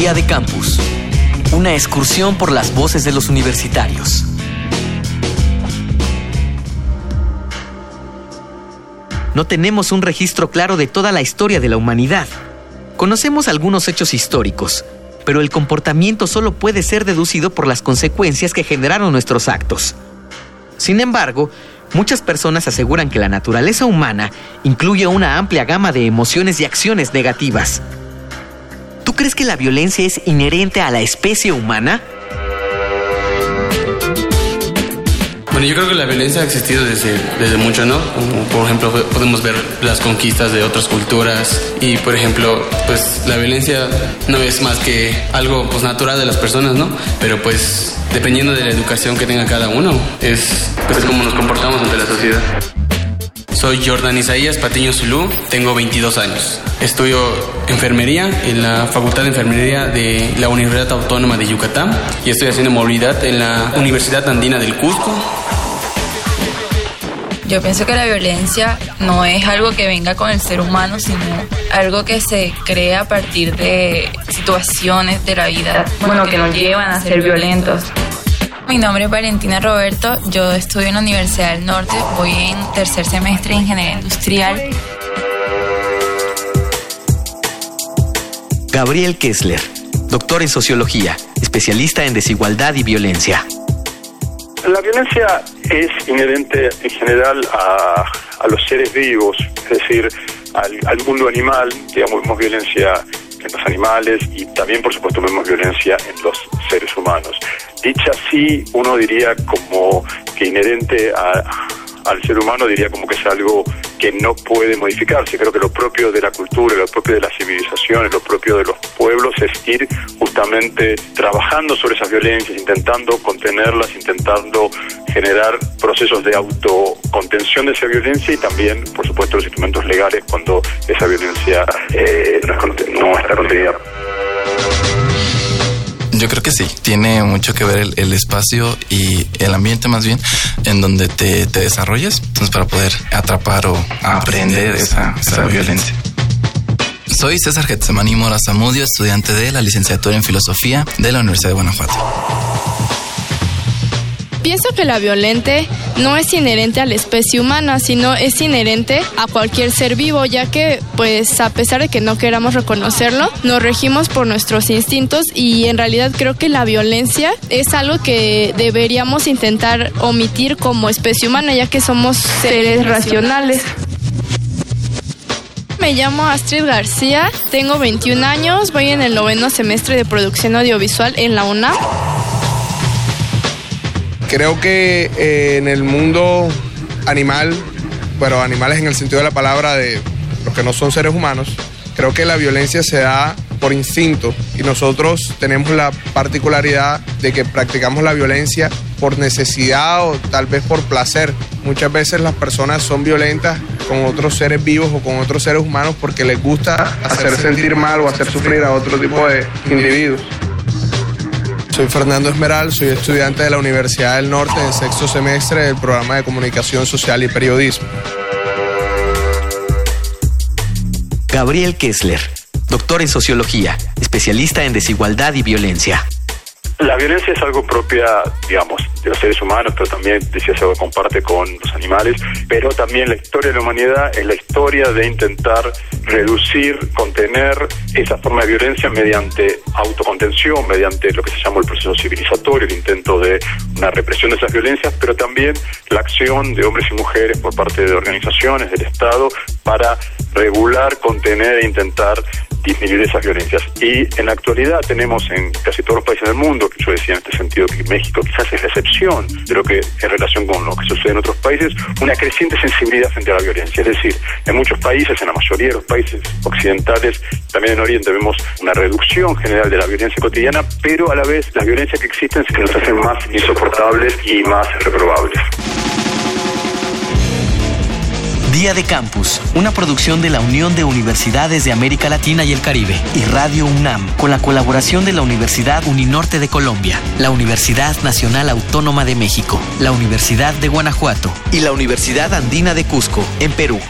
Día de Campus. Una excursión por las voces de los universitarios. No tenemos un registro claro de toda la historia de la humanidad. Conocemos algunos hechos históricos, pero el comportamiento solo puede ser deducido por las consecuencias que generaron nuestros actos. Sin embargo, muchas personas aseguran que la naturaleza humana incluye una amplia gama de emociones y acciones negativas. ¿Tú crees que la violencia es inherente a la especie humana? Bueno, yo creo que la violencia ha existido desde, desde mucho, ¿no? por ejemplo, podemos ver las conquistas de otras culturas y, por ejemplo, pues la violencia no es más que algo pues, natural de las personas, ¿no? Pero pues dependiendo de la educación que tenga cada uno, es pues, cómo nos comportamos ante la sociedad. Soy Jordan Isaías Patiño Zulú, tengo 22 años. Estudio enfermería en la Facultad de Enfermería de la Universidad Autónoma de Yucatán y estoy haciendo movilidad en la Universidad Andina del Cusco. Yo pienso que la violencia no es algo que venga con el ser humano, sino algo que se crea a partir de situaciones de la vida, bueno, que nos llevan a ser violentos. Mi nombre es Valentina Roberto, yo estudio en la Universidad del Norte, voy en tercer semestre de Ingeniería Industrial. Gabriel Kessler, doctor en Sociología, especialista en desigualdad y violencia. La violencia es inherente en general a, los seres vivos, es decir, al, al mundo animal, digamos, vemos violencia en los animales y también, por supuesto, vemos violencia en los seres humanos. Dicha así, uno diría como que inherente al ser humano, diría como que es algo que no puede modificarse. Creo que lo propio de la cultura, lo propio de las civilizaciones, lo propio de los pueblos es ir justamente trabajando sobre esas violencias, intentando contenerlas, intentando generar procesos de autocontención de esa violencia y también, por supuesto, los instrumentos legales cuando esa violencia eh, no, está contenida. Yo creo que sí, tiene mucho que ver el, espacio y el ambiente más bien en donde te, te desarrollas entonces para poder atrapar o aprender esa, esa violencia. Soy César Getsemani Mora Zamudio, estudiante de la licenciatura en Filosofía de la Universidad de Guanajuato. Pienso que la violente no es inherente a la especie humana, sino es inherente a cualquier ser vivo, ya que, pues, a pesar de que no queramos reconocerlo, nos regimos por nuestros instintos y en realidad creo que la violencia es algo que deberíamos intentar omitir como especie humana, ya que somos seres racionales. Me llamo Astrid García, tengo 21 años, voy en el noveno semestre de producción audiovisual en la UNAM. Creo que eh, en el mundo animal, pero animales en el sentido de la palabra de los que no son seres humanos, creo que la violencia se da por instinto y nosotros tenemos la particularidad de que practicamos la violencia por necesidad o tal vez por placer. Muchas veces las personas son violentas con otros seres vivos o con otros seres humanos porque les gusta hacer sentir mal o hacer sufrir a otro tipo de individuos. Soy Fernando Esmeral, soy estudiante de la Universidad del Norte en sexto semestre del programa de Comunicación Social y Periodismo. Gabriel Kessler, doctor en Sociología, especialista en desigualdad y violencia. La violencia es algo propia, digamos, de los seres humanos, pero también, decía, se comparte con los animales, pero también la historia de la humanidad es la historia de intentar reducir, contener esa forma de violencia mediante autocontención, mediante lo que se llama el proceso civilizatorio, el intento de una represión de esas violencias, pero también la acción de hombres y mujeres por parte de organizaciones, del Estado, para regular, contener e intentar disminuir esas violencias. Y en la actualidad tenemos en casi todos los países del mundo, que yo decía en este sentido que México quizás es la excepción de lo que en relación con lo que sucede en otros países, una creciente sensibilidad frente a la violencia. Es decir, en muchos países, en la mayoría de los países occidentales, también en Oriente vemos una reducción general de la violencia cotidiana, pero a la vez las violencias que existen se nos hacen más insoportables y más reprobables. Día de Campus, una producción de la Unión de Universidades de América Latina y el Caribe y Radio UNAM, con la colaboración de la Universidad Uninorte de Colombia, la Universidad Nacional Autónoma de México, la Universidad de Guanajuato y la Universidad Andina de Cusco, en Perú.